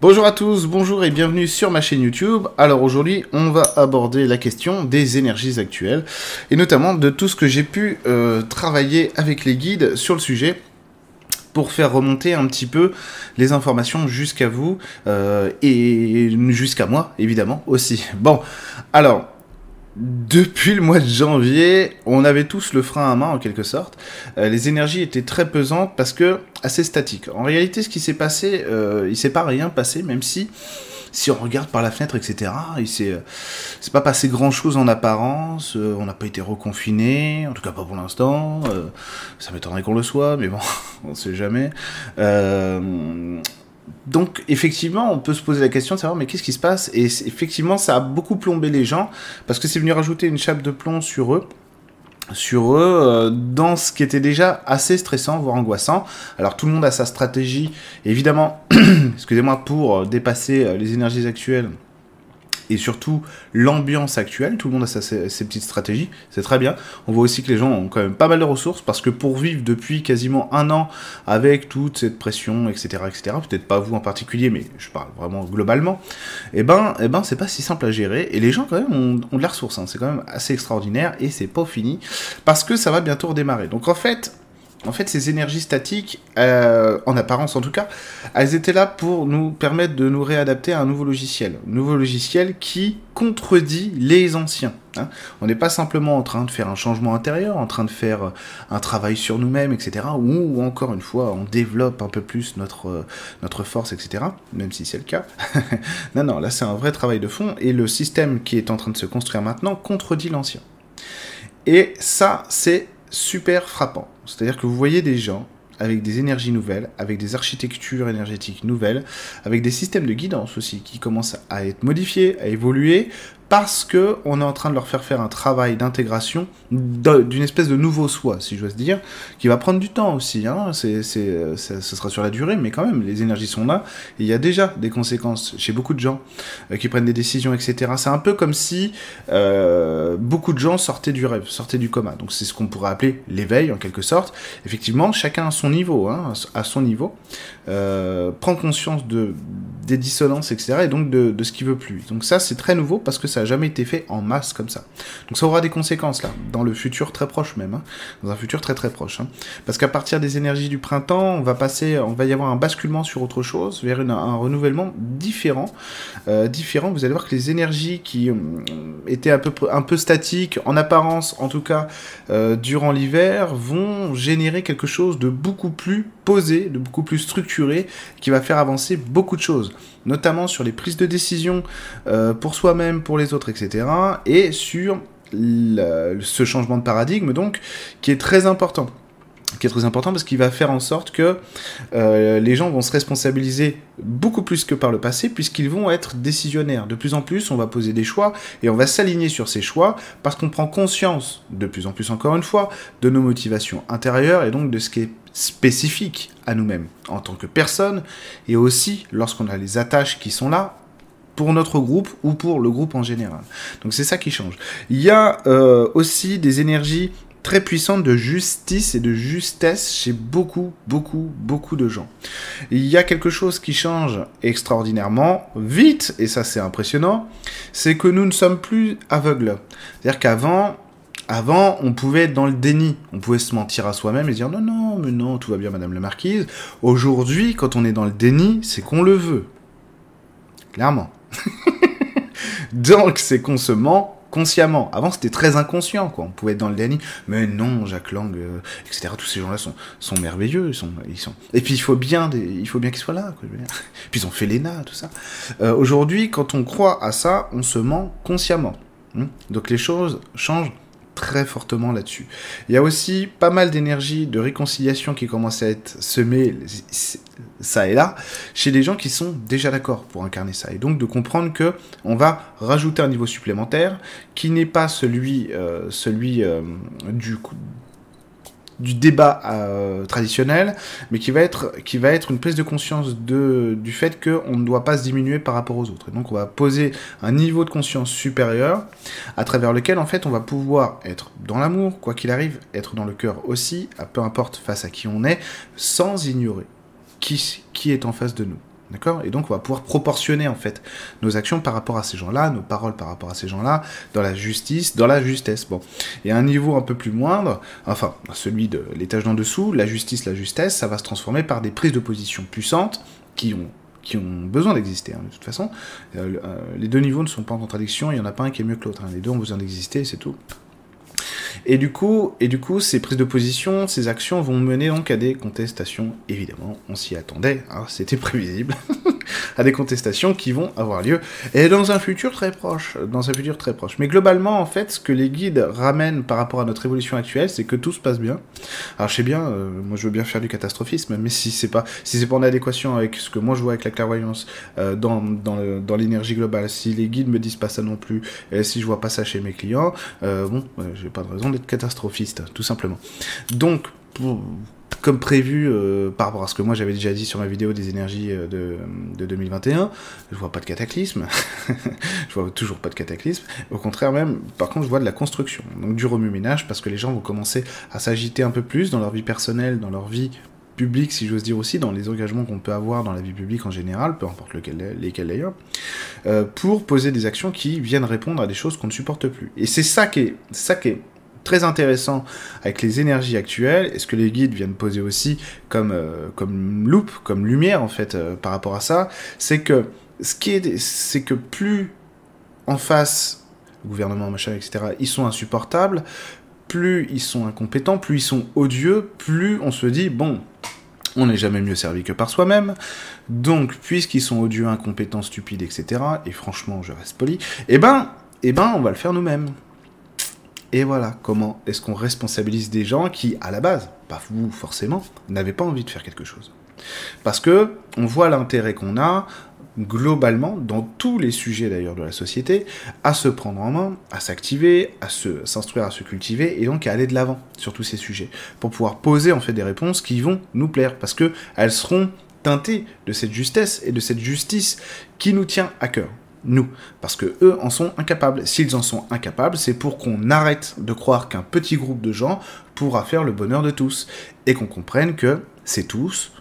Bonjour à tous, bonjour et bienvenue sur ma chaîne YouTube. Alors aujourd'hui, on va aborder la question des énergies actuelles et notamment de tout ce que j'ai pu euh, travailler avec les guides sur le sujet pour faire remonter un petit peu les informations jusqu'à vous euh, et jusqu'à moi évidemment aussi. Bon, alors depuis le mois de janvier, on avait tous le frein à main en quelque sorte. Euh, les énergies étaient très pesantes parce que assez statiques. En réalité, ce qui s'est passé, euh, il s'est pas rien passé, même si si on regarde par la fenêtre, etc., il s'est euh, pas passé grand chose en apparence. Euh, on n'a pas été reconfiné, en tout cas pas pour l'instant. ça m'étonnerait qu'on le soit, mais bon, on sait jamais. Donc effectivement, on peut se poser la question de savoir mais qu'est-ce qui se passe? Et effectivement, ça a beaucoup plombé les gens parce que c'est venu rajouter une chape de plomb sur eux sur eux euh, dans ce qui était déjà assez stressant voire angoissant. Alors tout le monde a sa stratégie évidemment excusez-moi pour dépasser euh, les énergies actuelles et surtout l'ambiance actuelle. Tout le monde a ses, petites stratégies, c'est très bien. On voit aussi que les gens ont quand même pas mal de ressources parce que pour vivre depuis quasiment un an avec toute cette pression, etc., etc., peut-être pas vous en particulier, mais je parle vraiment globalement, et eh ben, eh ben, c'est pas si simple à gérer et les gens quand même ont, de la ressource. Hein. C'est quand même assez extraordinaire et c'est pas fini parce que ça va bientôt redémarrer. Donc en fait, en fait, ces énergies statiques, euh, en apparence en tout cas, elles étaient là pour nous permettre de nous réadapter à un nouveau logiciel. Un nouveau logiciel qui contredit les anciens. Hein. On n'est pas simplement en train de faire un changement intérieur, en train de faire euh, un travail sur nous-mêmes, etc. Ou, encore une fois, on développe un peu plus notre, euh, notre force, etc. Même si c'est le cas. non, non, là c'est un vrai travail de fond. Et le système qui est en train de se construire maintenant contredit l'ancien. Et ça, c'est super frappant. C'est-à-dire que vous voyez des gens avec des énergies nouvelles, avec des architectures énergétiques nouvelles, avec des systèmes de guidance aussi qui commencent à être modifiés, à évoluer, parce que on est en train de leur faire faire un travail d'intégration d'une espèce de nouveau soi, si j'ose dire, qui va prendre du temps aussi. Hein. C'est, ce sera sur la durée, mais quand même, les énergies sont là. Il y a déjà des conséquences chez beaucoup de gens euh, qui prennent des décisions, etc. C'est un peu comme si euh, beaucoup de gens sortaient du rêve, sortaient du coma. Donc c'est ce qu'on pourrait appeler l'éveil en quelque sorte. Effectivement, chacun à son niveau, hein, à son niveau, euh, prend conscience de des dissonances, etc. Et donc de, de ce qu'il veut plus. Donc ça, c'est très nouveau parce que ça n'a jamais été fait en masse comme ça. Donc ça aura des conséquences là, dans le futur très proche même, hein. dans un futur très très proche. Hein. Parce qu'à partir des énergies du printemps, on va passer, on va y avoir un basculement sur autre chose, vers un renouvellement différent, euh, différent. Vous allez voir que les énergies qui euh, étaient un peu un peu statiques, en apparence en tout cas, euh, durant l'hiver, vont générer quelque chose de beaucoup plus posé, de beaucoup plus structuré, qui va faire avancer beaucoup de choses notamment sur les prises de décision euh, pour soi-même, pour les autres, etc. Et sur ce changement de paradigme, donc, qui est très important qui est très important parce qu'il va faire en sorte que euh, les gens vont se responsabiliser beaucoup plus que par le passé puisqu'ils vont être décisionnaires. De plus en plus, on va poser des choix et on va s'aligner sur ces choix parce qu'on prend conscience, de plus en plus encore une fois, de nos motivations intérieures et donc de ce qui est spécifique à nous-mêmes en tant que personne et aussi lorsqu'on a les attaches qui sont là pour notre groupe ou pour le groupe en général. Donc c'est ça qui change. Il y a euh, aussi des énergies très puissantes de justice et de justesse chez beaucoup, beaucoup, beaucoup de gens. Il y a quelque chose qui change extraordinairement vite, et ça c'est impressionnant, c'est que nous ne sommes plus aveugles. C'est-à-dire qu'avant, avant, on pouvait être dans le déni. On pouvait se mentir à soi-même et dire non, non, mais non, tout va bien, madame la marquise. Aujourd'hui, quand on est dans le déni, c'est qu'on le veut. Clairement. Donc, c'est qu'on se ment consciemment. Avant, c'était très inconscient, quoi. On pouvait être dans le déni. Mais non, Jacques Lang, euh, etc. Tous ces gens-là sont, merveilleux. Ils sont, ils sont... Et puis, il faut bien, il faut bien qu'ils soient là, quoi. Puis, ils ont fait l'ENA, tout ça. Euh, aujourd'hui, quand on croit à ça, on se ment consciemment. Hmm? Donc, les choses changent très fortement là-dessus. Il y a aussi pas mal d'énergie de réconciliation qui commence à être semée ça et là chez des gens qui sont déjà d'accord pour incarner ça et donc de comprendre que on va rajouter un niveau supplémentaire qui n'est pas celui euh, celui euh, du du débat euh, traditionnel, mais qui va être qui va être une prise de conscience de du fait qu'on ne doit pas se diminuer par rapport aux autres. Et donc on va poser un niveau de conscience supérieur à travers lequel en fait on va pouvoir être dans l'amour, quoi qu'il arrive, être dans le cœur aussi, à peu importe face à qui on est, sans ignorer qui qui est en face de nous. D'accord? Et donc on va pouvoir proportionner en fait nos actions par rapport à ces gens-là, nos paroles par rapport à ces gens-là, dans la justice, dans la justesse. Bon. Et à un niveau un peu plus moindre, enfin celui de l'étage d'en dessous, la justice, la justesse, ça va se transformer par des prises de position puissantes qui ont qui ont besoin d'exister, hein, de toute façon. Euh, euh, les deux niveaux ne sont pas en contradiction, il n'y en a pas un qui est mieux que l'autre. Hein. Les deux ont besoin d'exister, c'est tout. Et du coup, et du coup, ces prises de position, ces actions vont mener donc à des contestations. Évidemment, on s'y attendait, hein, c'était prévisible. à des contestations qui vont avoir lieu et dans un futur très proche, dans un futur très proche. Mais globalement, en fait, ce que les guides ramènent par rapport à notre évolution actuelle, c'est que tout se passe bien. Alors je sais bien, euh, moi je veux bien faire du catastrophisme, mais si c'est pas si c'est pas en adéquation avec ce que moi je vois avec la clairvoyance euh, dans dans l'énergie globale, si les guides me disent pas ça non plus, et si je vois pas ça chez mes clients, euh, bon, j'ai pas de raison d'être catastrophiste, tout simplement. Donc comme prévu euh, par rapport à ce que moi j'avais déjà dit sur ma vidéo des énergies euh, de, de 2021, je vois pas de cataclysme, je vois toujours pas de cataclysme, au contraire même, par contre je vois de la construction, donc du remue-ménage, parce que les gens vont commencer à s'agiter un peu plus dans leur vie personnelle, dans leur vie publique, si j'ose dire aussi, dans les engagements qu'on peut avoir dans la vie publique en général, peu importe lequel, lesquels d'ailleurs, euh, pour poser des actions qui viennent répondre à des choses qu'on ne supporte plus. Et c'est ça qui est, ça qui est très intéressant avec les énergies actuelles, et ce que les guides viennent poser aussi comme, euh, comme loupe, comme lumière en fait euh, par rapport à ça, c'est que ce qui est, c'est que plus en face, gouvernement, machin, etc., ils sont insupportables, plus ils sont incompétents, plus ils sont odieux, plus on se dit, bon, on n'est jamais mieux servi que par soi-même. Donc, puisqu'ils sont odieux, incompétents, stupides, etc., et franchement, je reste poli, eh ben, eh ben, on va le faire nous-mêmes. Et voilà comment est-ce qu'on responsabilise des gens qui, à la base, pas vous forcément, n'avaient pas envie de faire quelque chose? Parce que on voit l'intérêt qu'on a globalement dans tous les sujets d'ailleurs de la société à se prendre en main, à s'activer, à se s'instruire, à se cultiver et donc à aller de l'avant sur tous ces sujets pour pouvoir poser en fait des réponses qui vont nous plaire parce que elles seront teintées de cette justesse et de cette justice qui nous tient à cœur nous, parce que eux en sont incapables. S'ils en sont incapables, c'est pour qu'on arrête de croire qu'un petit groupe de gens pourra faire le bonheur de tous, et qu'on comprenne que c'est tous,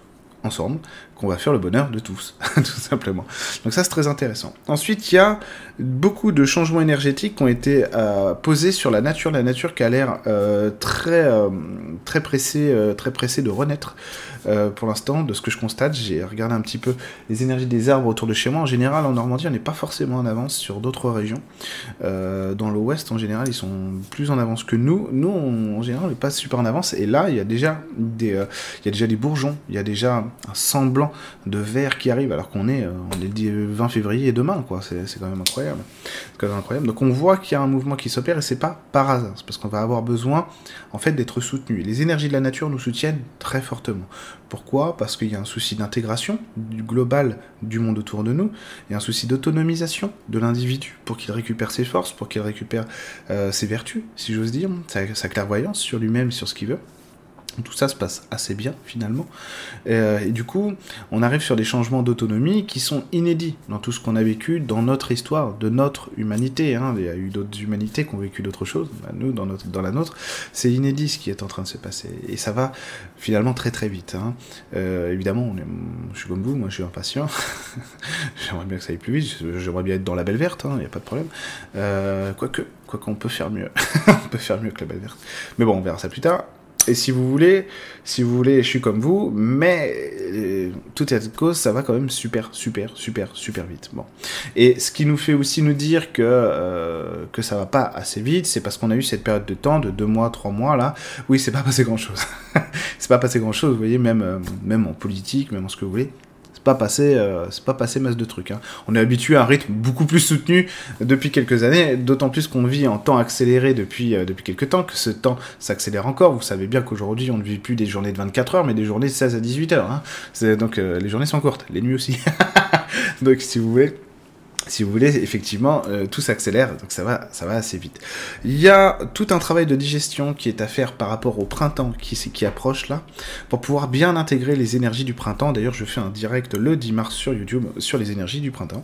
ensemble, qu'on va faire le bonheur de tous, tout simplement. Donc ça c'est très intéressant. Ensuite, il y a beaucoup de changements énergétiques qui ont été euh, posés sur la nature, la nature qui a l'air euh, très euh, très pressée, de renaître. pour l'instant, de ce que je constate, j'ai regardé un petit peu les énergies des arbres autour de chez moi. En général, en Normandie, on n'est pas forcément en avance sur d'autres régions. dans l'Ouest, en général, ils sont plus en avance que nous. Nous, en général, on n'est pas super en avance. Et là, il y a il y a déjà des bourgeons, il y a déjà un semblant de verre qui arrive alors qu'on est, euh, on est le 20 février et demain, quoi. C'est quand même incroyable. quand même incroyable. Donc on voit qu'il y a un mouvement qui s'opère et c'est pas par hasard. C'est parce qu'on va avoir besoin, en fait, d'être soutenu. Les énergies de la nature nous soutiennent très fortement. Pourquoi? Parce qu'il y a un souci d'intégration du global du monde autour de nous. Il y a un souci d'autonomisation de l'individu pour qu'il récupère ses forces, pour qu'il récupère euh, ses vertus, si j'ose dire, sa clairvoyance sur lui-même, sur ce qu'il veut. Tout ça se passe assez bien finalement. Euh, et du coup, on arrive sur des changements d'autonomie qui sont inédits dans tout ce qu'on a vécu dans notre histoire, de notre humanité. Hein. Il y a eu d'autres humanités qui ont vécu d'autres choses. Bah, nous, dans, notre, dans la nôtre, c'est inédit ce qui est en train de se passer. Et ça va finalement très très vite. Hein. Euh, évidemment, on je suis comme vous, moi je suis impatient. J'aimerais bien que ça aille plus vite. J'aimerais bien être dans la belle verte, il hein, n'y a pas de problème. Euh, quoique, quoi qu'on peut faire mieux. on peut faire mieux que la belle verte. Mais bon, on verra ça plus tard. Et si vous voulez, si vous voulez, je suis comme vous, mais euh, toute cette cause, ça va quand même super, super, super, super vite. Bon. Et ce qui nous fait aussi nous dire que, euh, que ça va pas assez vite, c'est parce qu'on a eu cette période de temps, de deux mois, trois mois, là. Oui, c'est pas passé grand chose. c'est pas passé grand chose, vous voyez, même, euh, même en politique, même en ce que vous voulez pas passé, euh, c'est pas passé masse de trucs. Hein. On est habitué à un rythme beaucoup plus soutenu depuis quelques années, d'autant plus qu'on vit en temps accéléré depuis, euh, depuis quelques temps, que ce temps s'accélère encore. Vous savez bien qu'aujourd'hui, on ne vit plus des journées de 24 heures, mais des journées de 16 à 18 heures. Hein. Donc euh, les journées sont courtes, les nuits aussi. donc si vous voulez si vous voulez, effectivement, euh, tout s'accélère, donc ça va, ça va assez vite. Il y a tout un travail de digestion qui est à faire par rapport au printemps qui, qui approche là, pour pouvoir bien intégrer les énergies du printemps. D'ailleurs, je fais un direct le 10 mars sur YouTube sur les énergies du printemps.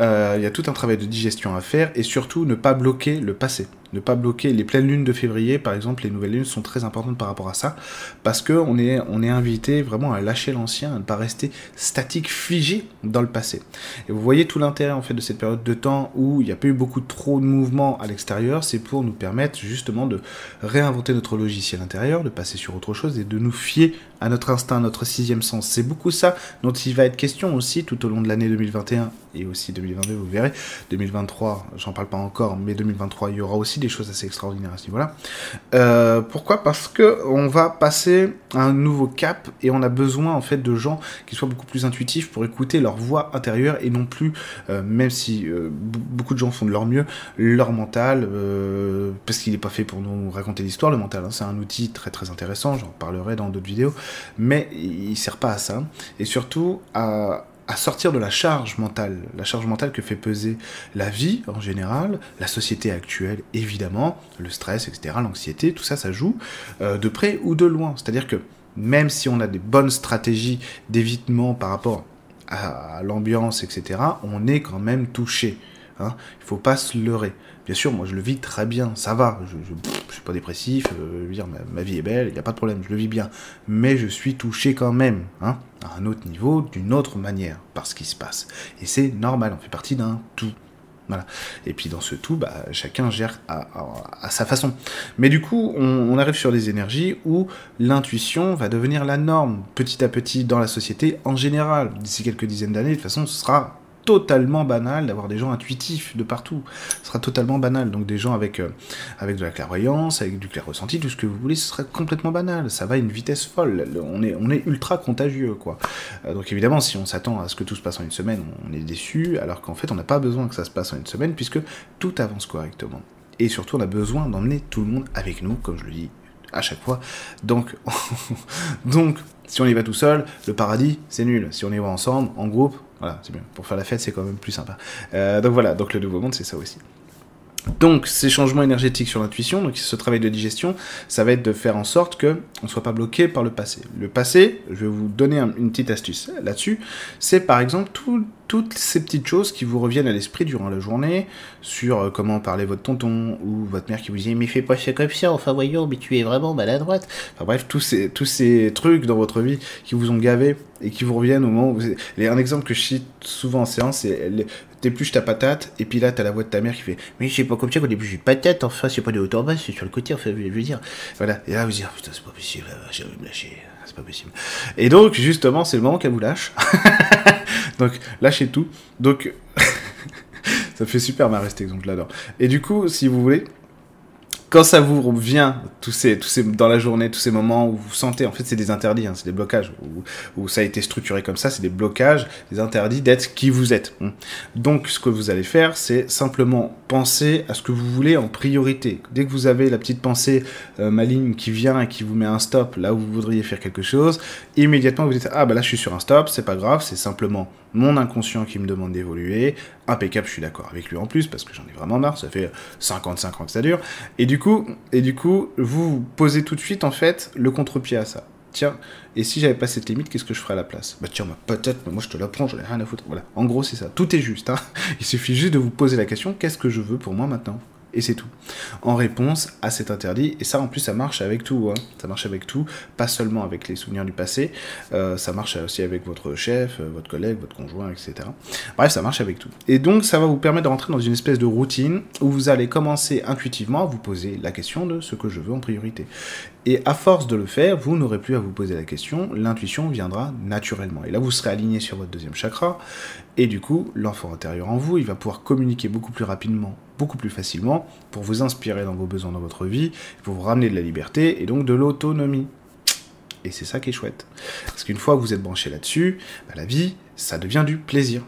Euh, il y a tout un travail de digestion à faire et surtout ne pas bloquer le passé ne pas bloquer les pleines lunes de février, par exemple, les nouvelles lunes sont très importantes par rapport à ça, parce que on est, on est invité vraiment à lâcher l'ancien, à ne pas rester statique, figé dans le passé. Et vous voyez tout l'intérêt en fait de cette période de temps où il n'y a pas eu beaucoup trop de mouvements à l'extérieur, c'est pour nous permettre justement de réinventer notre logiciel intérieur, de passer sur autre chose et de nous fier à notre instinct, notre sixième sens. C'est beaucoup ça dont il va être question aussi tout au long de l'année 2021 et aussi 2022, vous verrez. 2023, j'en parle pas encore, mais 2023, il y aura aussi des choses assez extraordinaires à ce niveau-là. Euh, pourquoi? Parce que on va passer à un nouveau cap et on a besoin en fait de gens qui soient beaucoup plus intuitifs pour écouter leur voix intérieure et non plus, euh, même si euh, beaucoup de gens font de leur mieux, leur mental, parce qu'il n'est pas fait pour nous raconter l'histoire. Le mental, hein. c'est un outil très très intéressant. J'en parlerai dans d'autres vidéos, mais il sert pas à ça et surtout à à sortir de la charge mentale, la charge mentale que fait peser la vie en général, la société actuelle évidemment, le stress, etc., l'anxiété, tout ça, ça joue euh, de près ou de loin. C'est-à-dire que même si on a des bonnes stratégies d'évitement par rapport à, l'ambiance, etc., on est quand même touché. Hein. Il faut pas se leurrer. Bien sûr, moi je le vis très bien, ça va, je ne suis pas dépressif, euh, dire, ma, vie est belle, il n'y a pas de problème, je le vis bien. Mais je suis touché quand même, hein, à un autre niveau, d'une autre manière, par ce qui se passe. Et c'est normal, on fait partie d'un tout. Voilà. Et puis dans ce tout, bah, chacun gère à, sa façon. Mais du coup, on arrive sur des énergies où l'intuition va devenir la norme petit à petit dans la société en général. D'ici quelques dizaines d'années, de toute façon, ce sera totalement banal d'avoir des gens intuitifs de partout. Ce sera totalement banal. Donc des gens avec, euh, avec de la clairvoyance, avec du clair ressenti, tout ce que vous voulez, ce serait complètement banal. Ça va à une vitesse folle. On est, on est ultra contagieux, quoi. Euh, donc évidemment, si on s'attend à ce que tout se passe en une semaine, on est déçu, alors qu'en fait, on n'a pas besoin que ça se passe en une semaine, puisque tout avance correctement. Et surtout, on a besoin d'emmener tout le monde avec nous, comme je le dis à chaque fois. Donc, donc si on y va tout seul, le paradis, c'est nul. Si on y va ensemble, en groupe, voilà, c'est bien. Pour faire la fête, c'est quand même plus sympa. Euh, donc voilà, donc le nouveau monde, c'est ça aussi. Donc ces changements énergétiques sur l'intuition, donc ce travail de digestion, ça va être de faire en sorte que on ne soit pas bloqué par le passé. Le passé, je vais vous donner une petite astuce là-dessus, c'est par exemple toutes ces petites choses qui vous reviennent à l'esprit durant la journée, sur euh, comment parler votre tonton, ou votre mère qui vous dit mais fais pas ça comme ça, enfin voyons, mais tu es vraiment maladroite. Enfin bref, tous ces, tous ces trucs dans votre vie qui vous ont gavé et qui vous reviennent au moment où vous... Un exemple que je cite souvent en séance, c'est t'épluches ta patate, et puis là, t'as la voix de ta mère qui fait Mais c'est pas comme ça qu'on épluche une patate, enfin, c'est pas de hauteur basse, c'est sur le côté, enfin, je veux dire. Voilà, et là, vous oh, Putain, c'est pas possible, j'ai envie de me lâcher, c'est pas possible. Et donc, justement, c'est le moment qu'elle vous lâche. donc, lâchez tout. Donc, ça fait super marrer cet exemple, là Et du coup, si vous voulez, quand ça vous revient, tous ces, dans la journée, tous ces moments où vous sentez, en fait, c'est des interdits, hein, c'est des blocages, où, où, ça a été structuré comme ça, c'est des blocages, des interdits d'être qui vous êtes. Hein. Donc, ce que vous allez faire, c'est simplement penser à ce que vous voulez en priorité. Dès que vous avez la petite pensée euh, maligne qui vient et qui vous met un stop là où vous voudriez faire quelque chose, immédiatement vous dites ah bah là je suis sur un stop, c'est pas grave, c'est simplement mon inconscient qui me demande d'évoluer. Impeccable, je suis d'accord avec lui en plus parce que j'en ai vraiment marre, ça fait 55 ans que ça dure. Et du coup, et du coup, vous posez tout de suite en fait le contre-pied à ça tiens, et si j'avais pas cette limite, qu'est-ce que je ferais à la place? Bah tiens, bah, peut-être, mais moi je te la prends, j'en ai rien à foutre. Voilà, en gros c'est ça, tout est juste. Hein Il suffit juste de vous poser la question, qu'est-ce que je veux pour moi maintenant? Et c'est tout. En réponse à cet interdit, et ça en plus ça marche avec tout, hein. ça marche avec tout, pas seulement avec les souvenirs du passé, euh, ça marche aussi avec votre chef, euh, votre collègue, votre conjoint, etc. Bref, ça marche avec tout. Et donc ça va vous permettre de rentrer dans une espèce de routine où vous allez commencer intuitivement à vous poser la question de ce que je veux en priorité. Et à force de le faire, vous n'aurez plus à vous poser la question, l'intuition viendra naturellement. Et là, vous serez aligné sur votre deuxième chakra, et du coup, l'enfant intérieur en vous, il va pouvoir communiquer beaucoup plus rapidement beaucoup plus facilement pour vous inspirer dans vos besoins dans votre vie, pour vous ramener de la liberté et donc de l'autonomie. Et c'est ça qui est chouette. Parce qu'une fois que vous êtes branché là-dessus, bah, la vie, ça devient du plaisir.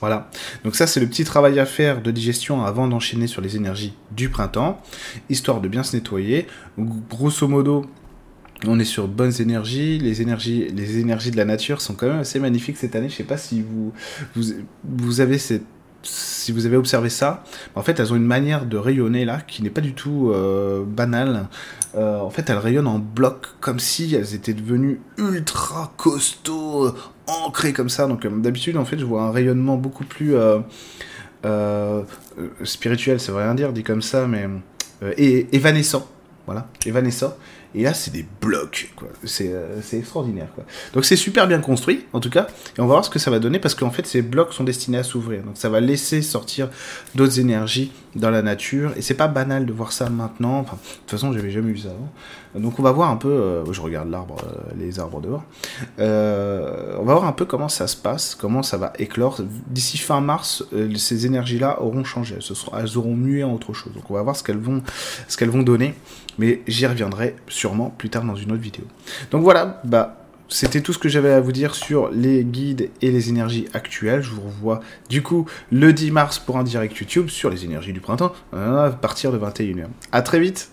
Voilà. Donc ça, c'est le petit travail à faire de digestion avant d'enchaîner sur les énergies du printemps, histoire de bien se nettoyer. Grosso modo, on est sur bonnes énergies. Les énergies, les énergies de la nature sont quand même assez magnifiques cette année. Je sais pas si vous, vous, vous avez cette si vous avez observé ça, en fait, elles ont une manière de rayonner là qui n'est pas du tout euh, banale. Euh, en fait, elles rayonnent en bloc, comme si elles étaient devenues ultra costauds, ancrées comme ça. Donc, d'habitude, en fait, je vois un rayonnement beaucoup plus spirituel, ça veut rien dire dit comme ça, mais évanescent. Voilà, évanescent. Et là, c'est des blocs, quoi. C'est, euh, extraordinaire, quoi. Donc c'est super bien construit, en tout cas. Et on va voir ce que ça va donner, parce qu'en fait, ces blocs sont destinés à s'ouvrir. Donc ça va laisser sortir d'autres énergies dans la nature. Et c'est pas banal de voir ça maintenant. De toute façon, j'avais jamais vu ça avant. Donc on va voir un peu... Euh, je regarde l'arbre, euh, les arbres dehors. on va voir un peu comment ça se passe, comment ça va éclore. D'ici fin mars, ces énergies-là auront changé. elles auront mué en autre chose. Donc on va voir ce qu'elles vont, ce qu'elles vont donner mais j'y reviendrai sûrement plus tard dans une autre vidéo. Donc voilà, bah c'était tout ce que j'avais à vous dire sur les guides et les énergies actuelles. Je vous revois du coup le 10 mars pour un direct YouTube sur les énergies du printemps à partir de 21h. A très vite